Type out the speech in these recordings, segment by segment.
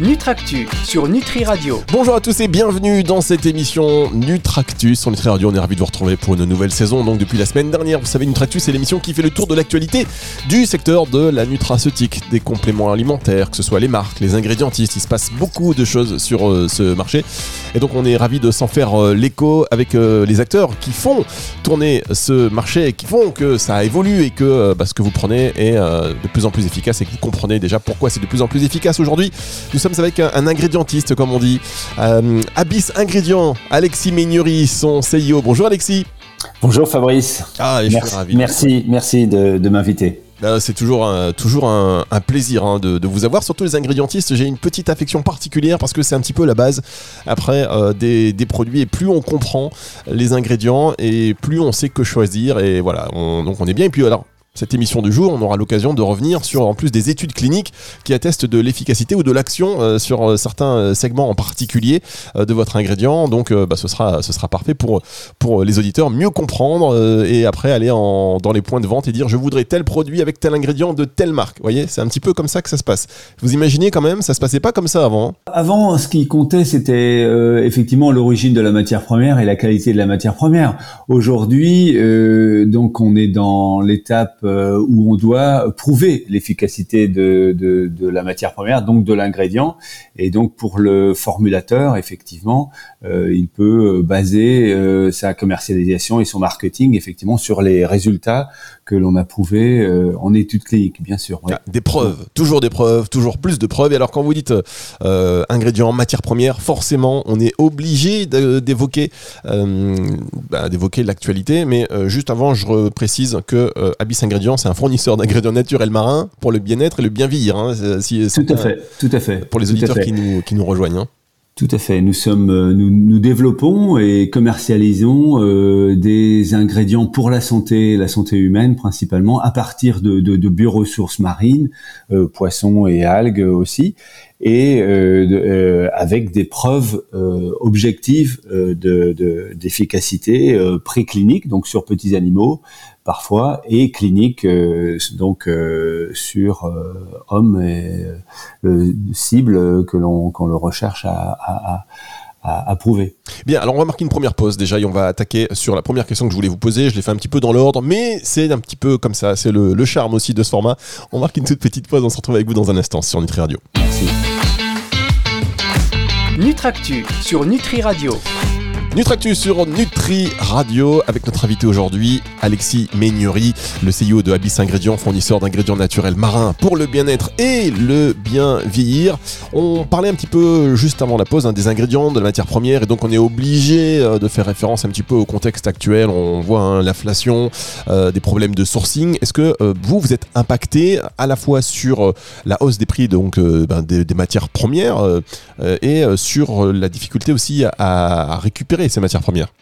Nutractu sur Nutri Radio. Bonjour à tous et bienvenue dans cette émission Nutractus sur Nutri Radio. On est ravis de vous retrouver pour une nouvelle saison. Donc depuis la semaine dernière, vous savez, Nutractus c'est l'émission qui fait le tour de l'actualité du secteur de la nutraceutique, des compléments alimentaires, que ce soit les marques, les ingrédientistes. Il se passe beaucoup de choses sur euh, ce marché. Et donc on est ravis de s'en faire euh, l'écho avec euh, les acteurs qui font tourner ce marché et qui font que ça évolue et que bah, ce que vous prenez est de plus en plus efficace et que vous comprenez déjà pourquoi c'est de plus en plus efficace aujourd'hui. Nous sommes avec un, ingrédientiste, comme on dit. Euh, Abyss Ingrédients, Alexis Meignery, son CEO. Bonjour Alexis. Bonjour Fabrice. Ah, je merci, suis ravi. Merci, merci de, m'inviter. Euh, c'est toujours un, toujours un, plaisir hein, de, vous avoir. Surtout les ingrédientistes, j'ai une petite affection particulière parce que c'est un petit peu la base après euh, des, produits. Et plus on comprend les ingrédients et plus on sait que choisir. Et voilà, donc on est bien. Et puis alors, cette émission du jour, on aura l'occasion de revenir sur en plus des études cliniques qui attestent de l'efficacité ou de l'action euh, sur euh, certains euh, segments en particulier de votre ingrédient. Donc bah, ce, sera, ce sera parfait pour, pour les auditeurs mieux comprendre et après aller en, dans les points de vente et dire je voudrais tel produit avec tel ingrédient de telle marque. Vous voyez, c'est un petit peu comme ça que ça se passe. Vous imaginez quand même, ça se passait pas comme ça avant. Hein avant, ce qui comptait, c'était effectivement l'origine de la matière première et la qualité de la matière première. Aujourd'hui, donc on est dans l'étape euh, où on doit prouver l'efficacité de, de, de, la matière première, donc de l'ingrédient. Et donc pour le formulateur, effectivement, il peut baser euh, sa commercialisation et son marketing effectivement sur les résultats que l'on a prouvés en études cliniques, bien sûr. Des preuves, toujours des preuves, toujours plus de preuves. Et alors quand vous dites ingrédients, matière première, forcément, on est obligé d'évoquer bah, d'évoquer l'actualité. Mais juste avant, je précise que Abyss Ingrédients, c'est un fournisseur d'ingrédients naturels marins pour le bien-être et le bien vieillir. Hein. tout à fait, tout à fait. Pour les auditeurs qui nous, qui nous rejoignent. Hein. Tout à fait. Nous sommes, euh, nous, nous développons et commercialisons euh, des ingrédients pour la santé, la santé humaine principalement, à partir de, de, bioressources marines, euh, poissons et algues aussi, et euh, euh avec des preuves objectives de d'efficacité préclinique, donc sur petits animaux, parfois et clinique euh, donc euh, sur euh, hommes et le cible que l'on qu'on le recherche à, à, prouver. Bien, alors on va marquer une première pause déjà et on va attaquer sur la première question que je voulais vous poser. Je l'ai fait un petit peu dans l'ordre, mais c'est un petit peu comme ça. C'est le, le, charme aussi de ce format. On marque une toute petite pause. On se retrouve avec vous dans un instant sur Nutri Radio. Merci. Nutractu sur Nutri Radio. Nutractus sur Nutri Radio avec notre invité aujourd'hui, Alexis Meignery, le CEO de Abyss Ingrédients, fournisseur d'ingrédients naturels marins pour le bien-être et le bien vieillir. On parlait un petit peu juste avant la pause hein, des ingrédients, de la matière première et donc on est obligé euh, de faire référence un petit peu au contexte actuel. On voit hein, l'inflation, euh, des problèmes de sourcing. Est-ce que euh, vous, vous êtes impacté à la fois sur la hausse des prix donc ben, des, matières premières et sur la difficulté aussi à récupérer ces matières premières.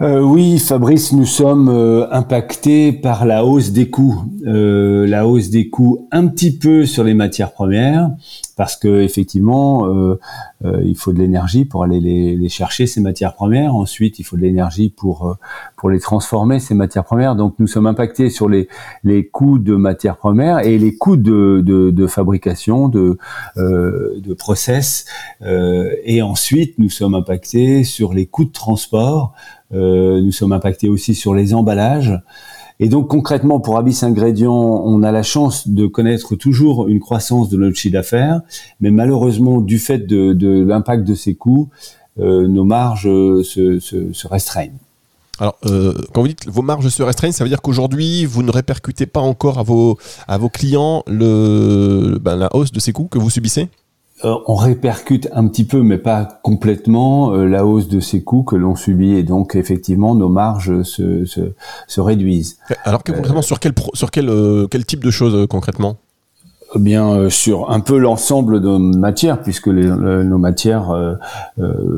Euh, oui, Fabrice, nous sommes euh, impactés par la hausse des coûts, euh, la hausse des coûts un petit peu sur les matières premières, parce que effectivement, euh, euh, il faut de l'énergie pour aller les, les, chercher ces matières premières. Ensuite, il faut de l'énergie pour euh, pour les transformer ces matières premières. Donc, nous sommes impactés sur les les coûts de matières premières et les coûts de de, de fabrication, de de process. et ensuite, nous sommes impactés sur les coûts de transport. nous sommes impactés aussi sur les emballages. Et donc concrètement, pour Abyss Ingrédients, on a la chance de connaître toujours une croissance de notre chiffre d'affaires, mais malheureusement, du fait de, l'impact de ces coûts, euh, nos marges se, restreignent. Alors, euh, quand vous dites vos marges se restreignent, ça veut dire qu'aujourd'hui, vous ne répercutez pas encore à vos, clients ben, la hausse de ces coûts que vous subissez? euh, on répercute un petit peu, mais pas complètement, euh, la hausse de ces coûts que l'on subit, et donc effectivement nos marges se, se, se réduisent. Alors que concrètement, sur quel sur quel euh, quel type de choses concrètement? Eh bien sur un peu l'ensemble de nos matières, puisque les, nos matières, euh,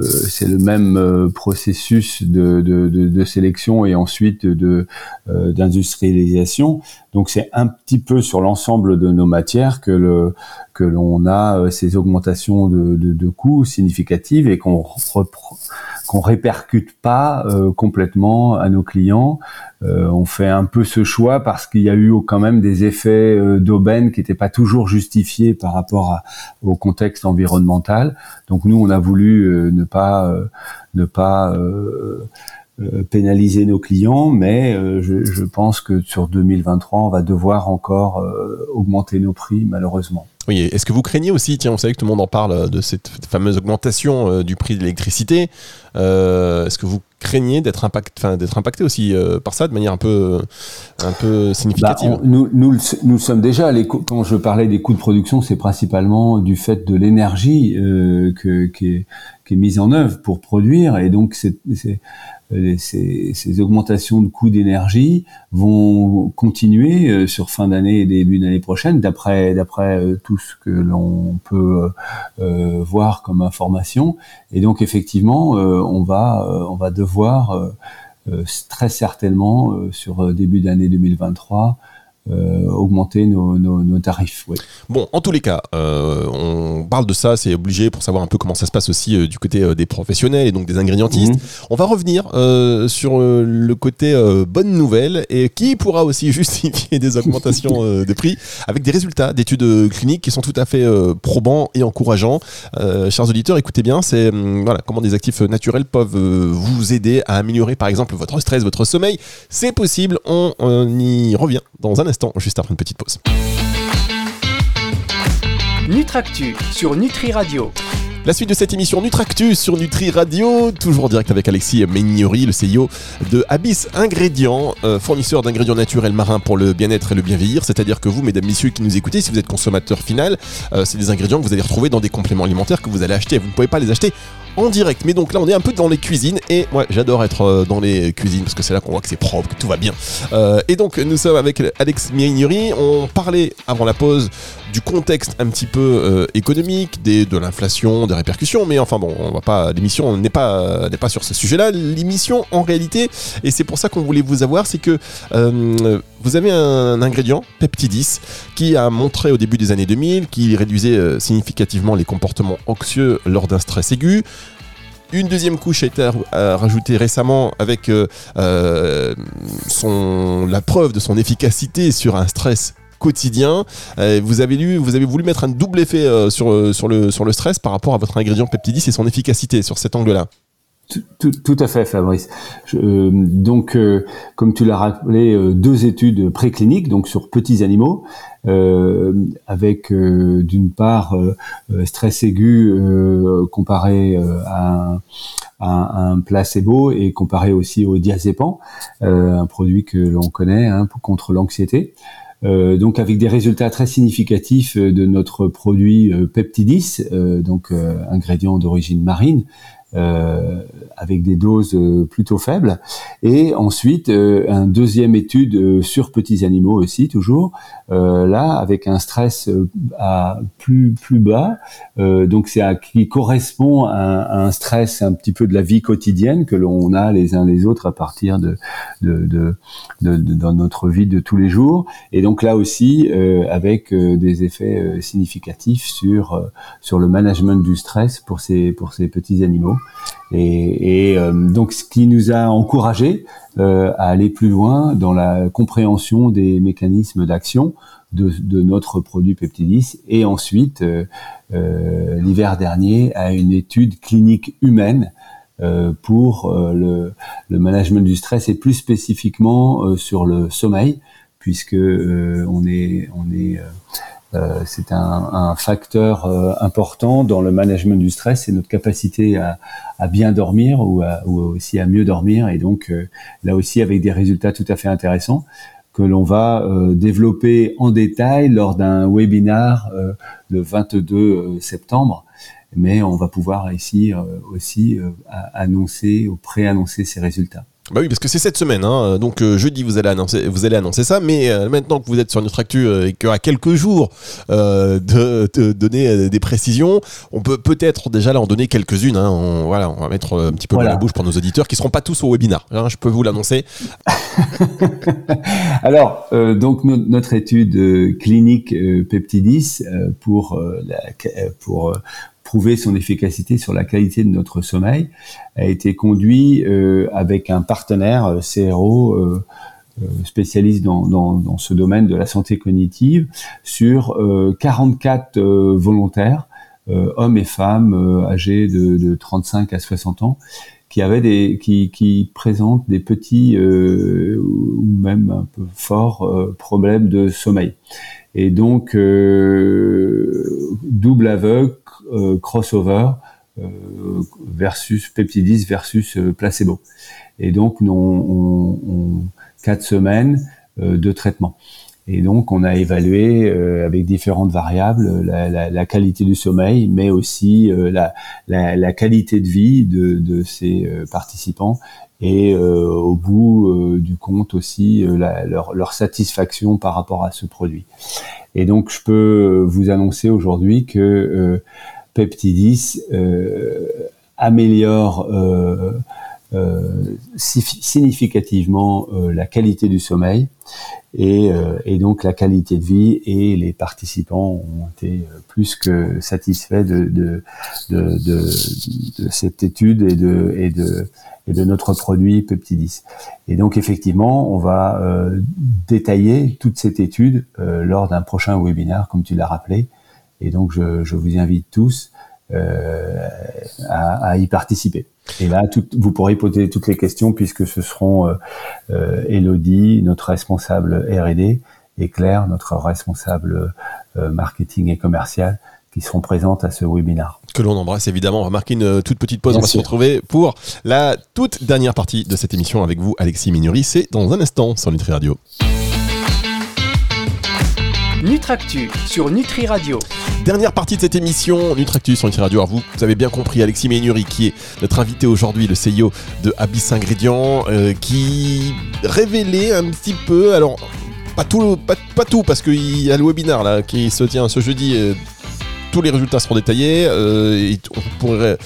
c'est le même processus de, de, de, de, sélection et ensuite de d'industrialisation. Donc c'est un petit peu sur l'ensemble de nos matières que le que l'on a ces augmentations de, de, de coûts significatives et qu'on qu'on répercute pas complètement à nos clients. on fait un peu ce choix parce qu'il y a eu quand même des effets d'aubaine qui n'étaient pas toujours justifiés par rapport à, au contexte environnemental. Donc nous, on a voulu ne pas ne pas euh, pénaliser nos clients, mais euh, je, je, pense que sur 2023, on va devoir encore euh, augmenter nos prix, malheureusement. Oui, est-ce que vous craignez aussi, tiens, vous savez que tout le monde en parle de cette fameuse augmentation du prix de l'électricité, est-ce que vous craignez d'être impact, d'être impacté aussi par ça de manière un peu, un peu significative. bah, nous, nous, nous sommes déjà, les quand je parlais des coûts de production, c'est principalement du fait de l'énergie que, qui, est, qui est mise en œuvre pour produire, et donc c'est euh, ces, ces, augmentations de coûts d'énergie vont continuer euh, sur fin d'année et début d'année prochaine, d'après d'après euh, tout ce que l'on peut voir comme information. Et donc effectivement, on va on va devoir très certainement sur début d'année 2023 euh, augmenter nos, nos, nos tarifs. Bon, en tous les cas, euh, on parle de ça, c'est obligé pour savoir un peu comment ça se passe aussi euh, du côté des professionnels et donc des ingrédientistes. Mhm. On va revenir sur le côté bonne nouvelle et qui pourra aussi justifier des augmentations de prix avec des résultats d'études cliniques qui sont tout à fait probants et encourageants. chers auditeurs, écoutez bien, c'est voilà comment des actifs naturels peuvent vous aider à améliorer par exemple votre stress, votre sommeil. C'est possible, on, on y revient dans un instant juste après une petite pause. Nutractu sur Nutri Radio. La suite de cette émission Nutractus sur Nutri Radio, toujours en direct avec Alexis Meignory, le CEO de Abyss Ingrédients, euh, fournisseur d'ingrédients naturels marins pour le bien-être et le bien vieillir. C'est-à-dire que vous, mesdames, messieurs qui nous écoutez, si vous êtes consommateur final, euh, c'est des ingrédients que vous allez retrouver dans des compléments alimentaires que vous allez acheter. Vous ne pouvez pas les acheter en direct. Mais donc là, on est un peu dans les cuisines et moi, j'adore être euh, dans les cuisines parce que c'est là qu'on voit que c'est propre, que tout va bien. et donc, nous sommes avec Alex Meignory. On parlait avant la pause du contexte un petit peu économique, de l'inflation, des répercussions, mais enfin bon, on va pas, l'émission n'est pas, n'est pas sur ce sujet-là. L'émission, en réalité, et c'est pour ça qu'on voulait vous avoir, c'est que euh, vous avez un ingrédient, Peptidis, qui a montré au début des années 2000 qu'il réduisait euh, significativement les comportements anxieux lors d'un stress aigu. Une deuxième couche a été rajoutée récemment avec euh, la preuve de son efficacité sur un stress quotidien. Euh, vous avez lu, vous avez voulu mettre un double effet euh, sur, euh, sur, le, sur le stress par rapport à votre ingrédient peptidis et son efficacité sur cet angle-là. Tout, à fait, Fabrice. donc, comme tu l'as rappelé, deux études précliniques, donc sur petits animaux, avec d'une part stress aigu comparé à un, un, placebo et comparé aussi au diazépam, un produit que l'on connaît hein, contre l'anxiété. Euh, donc avec des résultats très significatifs euh, de notre produit euh, Peptidis, donc ingrédient d'origine marine, euh, avec des doses euh, plutôt faibles. Et ensuite, euh, un deuxième étude sur petits animaux aussi, toujours, là, avec un stress à plus, plus bas. donc, c'est qui correspond à, un stress un petit peu de la vie quotidienne que l'on a les uns les autres à partir de, de, de, de, dans notre vie de tous les jours. Et donc là aussi, avec des effets significatifs sur, sur le management du stress pour ces, pour ces petits animaux. Et, euh, donc, ce qui nous a encouragé euh, à aller plus loin dans la compréhension des mécanismes d'action de, notre produit Peptidis, et ensuite, euh, l'hiver dernier, à une étude clinique humaine pour le, le, management du stress et plus spécifiquement sur le sommeil, puisque on est, on est euh, c'est un, facteur euh, important dans le management du stress, c'est notre capacité à, bien dormir ou, aussi à mieux dormir. Et donc euh, là aussi avec des résultats tout à fait intéressants que l'on va développer en détail lors d'un webinar le 22 septembre. Mais on va pouvoir ici aussi annoncer ou préannoncer ces résultats. Bah oui, parce que c'est cette semaine, hein. donc euh, jeudi vous allez annoncer, vous allez annoncer ça, mais euh, maintenant que vous êtes sur notre actu euh, et qu'il y aura quelques jours de, de, donner des précisions, on peut peut-être déjà là en donner quelques-unes. Hein. On, voilà, on va mettre un petit peu dans la bouche pour nos auditeurs qui seront pas tous au webinaire. Hein, je peux vous l'annoncer. Alors, donc notre étude clinique Peptidis pour la, pour prouver son efficacité sur la qualité de notre sommeil a été conduit euh, avec un partenaire euh, CRO euh, spécialiste dans, ce domaine de la santé cognitive sur 44 volontaires, hommes et femmes âgés de, de, 35 à 60 ans, qui avaient des qui, qui présentent des petits ou même un peu forts problèmes de sommeil. Et donc double aveugle euh, crossover euh, versus peptidis versus euh, placebo. Et donc, nous, on, on, quatre semaines de traitement. Et donc, on a évalué avec différentes variables la, la, la, qualité du sommeil, mais aussi la, la, qualité de vie de, de ces participants et au bout du compte aussi leur, leur, satisfaction par rapport à ce produit. Et donc, je peux vous annoncer aujourd'hui que Peptidis euh, améliore euh, euh, significativement la qualité du sommeil et, donc la qualité de vie et les participants ont été plus que satisfaits de, cette étude et de, et de, et de notre produit Peptidis. Et donc effectivement, on va détailler toute cette étude lors d'un prochain webinaire, comme tu l'as rappelé, et donc, je, je vous invite tous euh, à, à, y participer. Et là, tout, vous pourrez poser toutes les questions puisque ce seront euh, euh Elodie, notre responsable R&D, et Claire, notre responsable euh, marketing et commercial, qui seront présentes à ce webinaire. Que l'on embrasse évidemment. On va marquer une toute petite pause. on va se retrouver pour la toute dernière partie de cette émission avec vous, Alexis Minuri. C'est dans un instant sur Nutri Radio. Nutractu sur Nutri Radio. Dernière partie de cette émission, Nutractu sur Nutri Radio. Alors vous, vous avez bien compris, Alexis Ménuri, qui est notre invité aujourd'hui, le CEO de Abyss Ingrédients, euh, qui révélait un petit peu, alors pas tout, pas, tout parce qu'il y a le webinaire là qui se tient ce jeudi. Euh, tous les résultats seront détaillés. Euh, on pourrait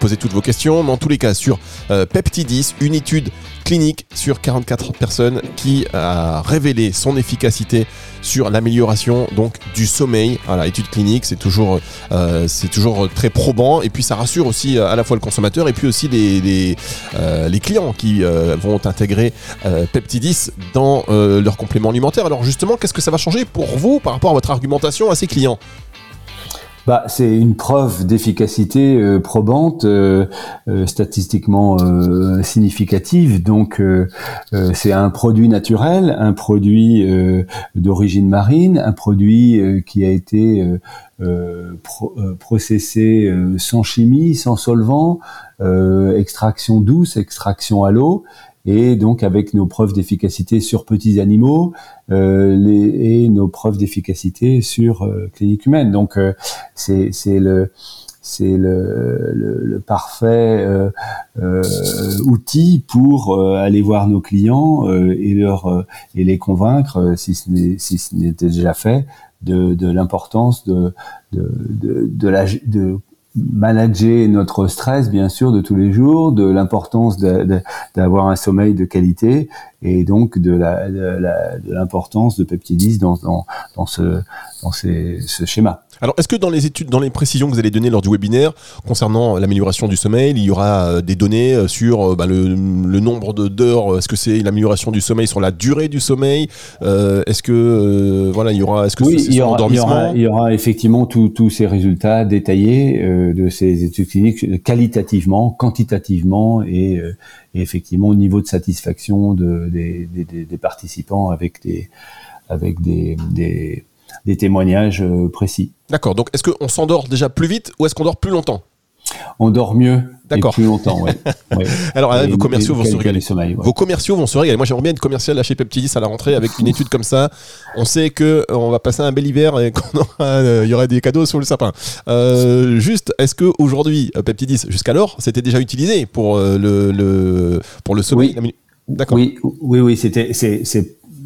poser toutes vos questions, mais en tous les cas, sur Peptidis, une étude clinique sur 44 personnes qui a révélé son efficacité sur l'amélioration donc du sommeil. Voilà, étude clinique, c'est toujours, euh, très probant et puis ça rassure aussi euh, à la fois le consommateur et puis aussi les, les, euh, clients qui vont intégrer Peptidis dans leur complément alimentaire. Alors justement, qu'est-ce que ça va changer pour vous par rapport à votre argumentation à ces clients? Bah, c'est une preuve d'efficacité euh, probante, euh, euh, statistiquement significative. Donc, c'est un produit naturel, un produit d'origine marine, un produit qui a été processé sans chimie, sans solvant, extraction douce, extraction à l'eau et donc avec nos preuves d'efficacité sur petits animaux euh, les, et nos preuves d'efficacité sur euh, clinique humaine. Donc euh, c'est le c'est le, le, le, parfait euh, euh, outil pour aller voir nos clients et leur et les convaincre si ce n'est si ce n'était déjà fait de, de l'importance de de, de, de la de manager notre stress, bien sûr, de tous les jours, de l'importance d'avoir un sommeil de qualité et donc de l'importance de, de, de Peptidis dans, dans, dans, ce, dans ces, ce schéma. Alors, est-ce que dans les études, dans les précisions que vous allez donner lors du webinaire concernant l'amélioration du sommeil, il y aura euh, des données euh, sur euh, bah, le, le, nombre d'heures Est-ce que c'est l'amélioration du sommeil sur la durée du sommeil Est-ce que voilà, il y aura, est-ce que oui, il y, aura, il, y aura, il y aura effectivement tous ces résultats détaillés de ces études cliniques qualitativement, quantitativement et, et, effectivement au niveau de satisfaction de, des, participants avec des des témoignages euh, précis. D'accord, donc est-ce qu'on s'endort déjà plus vite ou est-ce qu'on dort plus longtemps? On dort mieux D'accord. Plus longtemps, ouais. Alors, vos commerciaux vont se régaler. Vos commerciaux vont se régaler. Moi, j'aimerais bien être commercial là chez Peptidis à la rentrée avec une étude comme ça. On sait que euh, on va passer un bel hiver et qu'il euh, y aura des cadeaux sur le sapin. Euh, juste, est-ce que aujourd'hui, Peptidis, jusqu'alors, c'était déjà utilisé pour le, le pour le sommeil Oui. D'accord. Oui, oui, oui. C'était c'est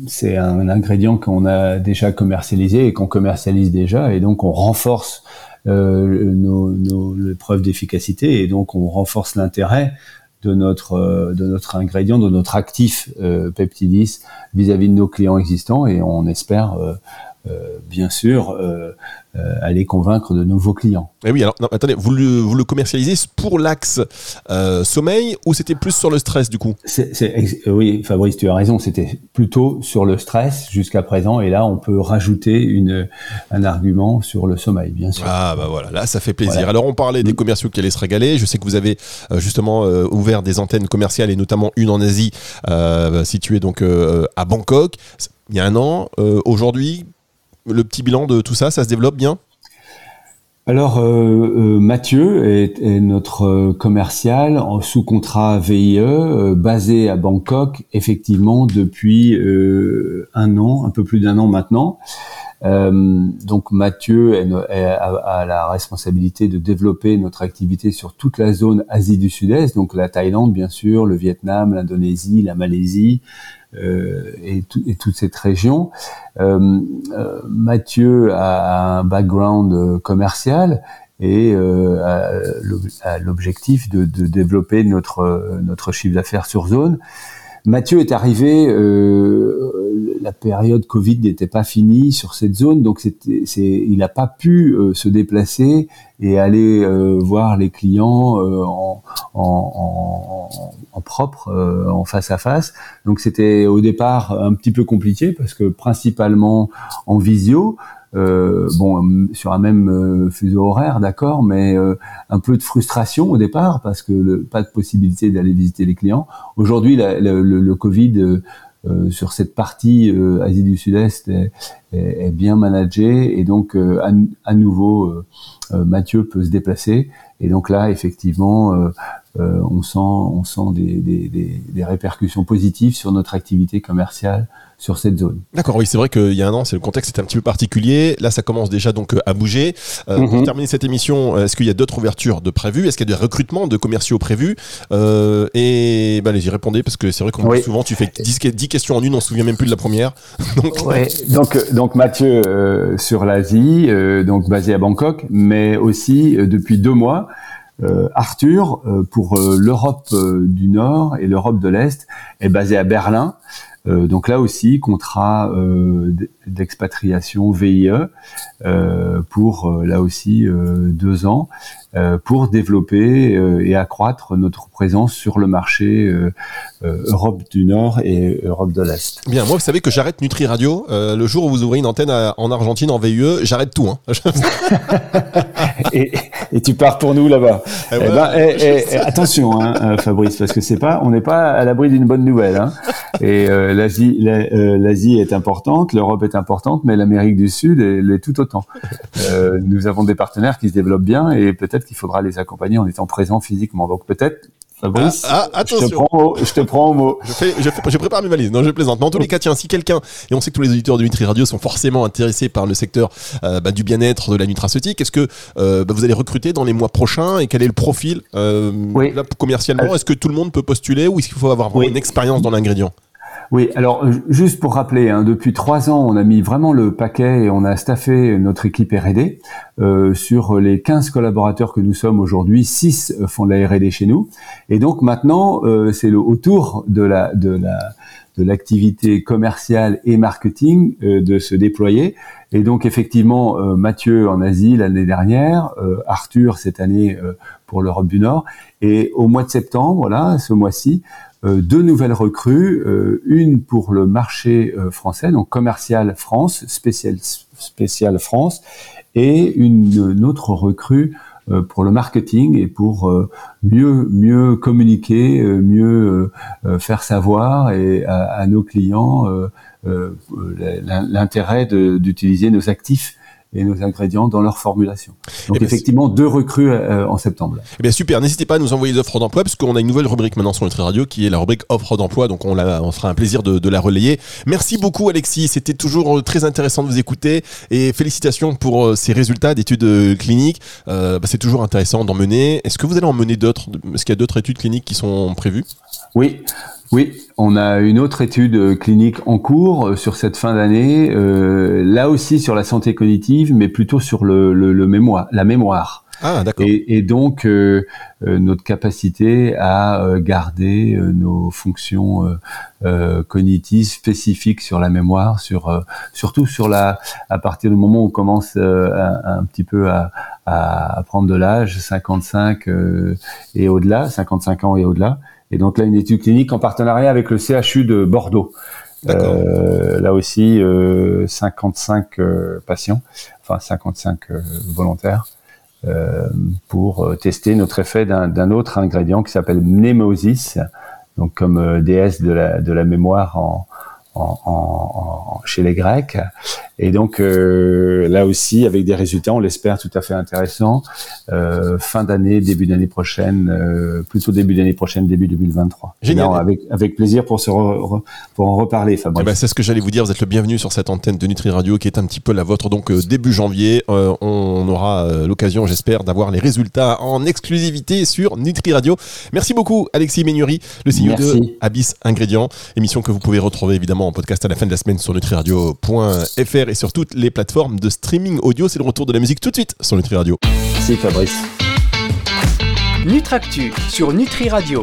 c'est un ingrédient qu'on a déjà commercialisé et qu'on commercialise déjà, et donc on renforce euh, nos, nos preuves d'efficacité et donc on renforce l'intérêt de notre euh, de notre ingrédient, de notre actif euh, Peptidis vis-à-vis de nos clients existants et on espère euh, euh, bien sûr euh, euh, aller convaincre de nouveaux clients. Et eh oui, alors attendez, vous le, vous le commercialisez pour l'axe sommeil ou c'était plus sur le stress du coup? Oui, Fabrice, tu as raison, c'était plutôt sur le stress jusqu'à présent et là on peut rajouter une, un argument sur le sommeil, bien sûr. Ah bah voilà, là ça fait plaisir. Alors on parlait des mm. commerciaux qui allaient se régaler, je sais que vous avez justement ouvert des antennes commerciales et notamment une en Asie située donc à Bangkok il y a un an. Aujourd'hui, le petit bilan de tout ça, ça se développe bien? Alors euh, euh, Mathieu est, notre euh, commercial en sous contrat VIE basé à Bangkok effectivement depuis un an, un peu plus d'un an maintenant. Donc Mathieu a, la responsabilité de développer notre activité sur toute la zone Asie du Sud-Est, donc la Thaïlande bien sûr, le Vietnam, l'Indonésie, la Malaisie, euh, et, toute cette région. Euh, euh, Mathieu a un background commercial et a l'objectif de, développer notre chiffre d'affaires sur zone. Mathieu est arrivé, euh, la période Covid n'était pas finie sur cette zone, donc c'est, il n'a pas pu euh, se déplacer et aller euh, voir les clients en, en, en, propre, en face à face. Donc c'était au départ un petit peu compliqué parce que principalement en visio. Euh, bon, sur un même euh, fuseau horaire, d'accord, mais euh, un peu de frustration au départ parce que le, pas de possibilité d'aller visiter les clients. Aujourd'hui, le, le, Covid sur cette partie Asie du Sud-Est est, est, bien managé et donc à, à, nouveau Mathieu peut se déplacer et donc là effectivement on sent on sent des, des, des, des répercussions positives sur notre activité commerciale sur cette zone. D'accord, oui, c'est vrai qu'il y a un an, c'est le contexte était un petit peu particulier. Là, ça commence déjà donc euh, à bouger. Euh, Pour mhm. terminer cette émission, euh, est-ce qu'il y a d'autres ouvertures de prévues? Est-ce qu'il y a des recrutements de commerciaux prévus? Euh, Et bah, allez-y, répondez parce que c'est vrai qu'on souvent tu fais 10, 10, questions en une, on se souvient même plus de la première. donc, ouais. donc, donc Mathieu euh, sur l'Asie, donc basé à Bangkok, mais aussi depuis deux mois. Arthur pour l'Europe du Nord et l'Europe de l'Est est basé à Berlin. Euh, donc là aussi, contrat euh, d'expatriation VIE euh, pour là aussi deux ans pour développer et accroître notre présence sur le marché Europe du Nord et Europe de l'Est. Bien, moi vous savez que j'arrête Nutri Radio le jour où vous ouvrez une antenne en Argentine en VIE, j'arrête tout. Hein. et, et, tu pars pour nous là-bas. Eh ben, eh, eh, attention, hein, Fabrice, parce que c'est pas, on n'est pas à l'abri d'une bonne nouvelle. Hein. Et l'Asie, euh, l'Asie est importante, l'Europe est importante, mais l'Amérique du Sud l'est tout autant. Euh, nous avons des partenaires qui se développent bien et peut-être qu'il faudra les accompagner en étant présents physiquement. Donc peut-être Fabrice, ah, ah, je, te prends au, je te prends au mot. Je, fais, je, je, prépare mes valises. Non, je plaisante. Mais en tous les cas, tiens, si quelqu'un, et on sait que tous les auditeurs de Nutri Radio sont forcément intéressés par le secteur euh, bah, du bien-être, de la nutraceutique, est-ce que euh, bah, vous allez recruter dans les mois prochains et quel est le profil euh, là, commercialement? Est-ce que tout le monde peut postuler ou est-ce qu'il faut avoir une expérience dans l'ingrédient? Oui, alors euh, juste pour rappeler, hein, depuis trois ans, on a mis vraiment le paquet et on a staffé notre équipe R&D. Euh, sur les 15 collaborateurs que nous sommes aujourd'hui, 6 font de la R&D chez nous. Et donc maintenant, euh, c'est le autour de la de la de l'activité commerciale et marketing euh, de se déployer. Et donc effectivement, Mathieu en Asie l'année dernière, Arthur cette année pour l'Europe du Nord, et au mois de septembre, là, ce mois-ci, euh, deux nouvelles recrues, euh, une pour le marché euh, français, donc commercial France, spécial, spécial France, et une, autre recrue pour le marketing et pour mieux mieux communiquer, mieux faire savoir et à, nos clients l'intérêt d'utiliser nos actifs et nos ingrédients dans leur formulation. Donc eh effectivement, deux recrues en septembre. Eh bien super, n'hésitez pas à nous envoyer des offres d'emploi parce qu'on a une nouvelle rubrique maintenant sur Nutri Radio qui est la rubrique offre d'emploi, donc on, la, on fera un plaisir de, de la relayer. Merci beaucoup Alexis, c'était toujours très intéressant de vous écouter et félicitations pour ces résultats d'études cliniques. Euh, bah, c'est toujours intéressant d'en mener. Est-ce que vous allez en mener d'autres? Est-ce qu'il y a d'autres études cliniques qui sont prévues? Oui, oui, on a une autre étude euh, clinique en cours euh, sur cette fin d'année, euh, là aussi sur la santé cognitive, mais plutôt sur le, le, mémoire, la mémoire. Ah, d'accord. Et, donc notre capacité à garder nos fonctions cognitives spécifiques sur la mémoire, sur surtout sur la à partir du moment où on commence un, petit peu à, à prendre de l'âge, 55 et au-delà, 55 ans et au-delà. Et donc là, une étude clinique en partenariat avec le CHU de Bordeaux. Euh, là aussi, euh, 55 euh, patients, enfin 55 euh, volontaires, euh, pour tester notre effet d'un autre ingrédient qui s'appelle mnémosis, donc comme déesse de la, de la mémoire en, en, en, chez les Grecs. Et donc euh, là aussi, avec des résultats, on l'espère, tout à fait intéressants. Euh, fin d'année, début d'année prochaine, euh, plutôt début d'année prochaine, début 2023. Génial. avec, avec plaisir pour, se pour en reparler, Fabrice. Eh ben, c'est ce que j'allais vous dire. Vous êtes le bienvenu sur cette antenne de Nutri Radio qui est un petit peu la vôtre. Donc début janvier, on aura l'occasion, j'espère, d'avoir les résultats en exclusivité sur Nutri Radio. Merci beaucoup, Alexis Ménury, le CEO de Abyss Ingrédients, émission que vous pouvez retrouver évidemment en podcast à la fin de la semaine sur nutriradio.fr et sur toutes les plateformes de streaming audio. C'est le retour de la musique tout de suite sur Nutri Radio. Merci Fabrice. Nutractu sur Nutri Radio.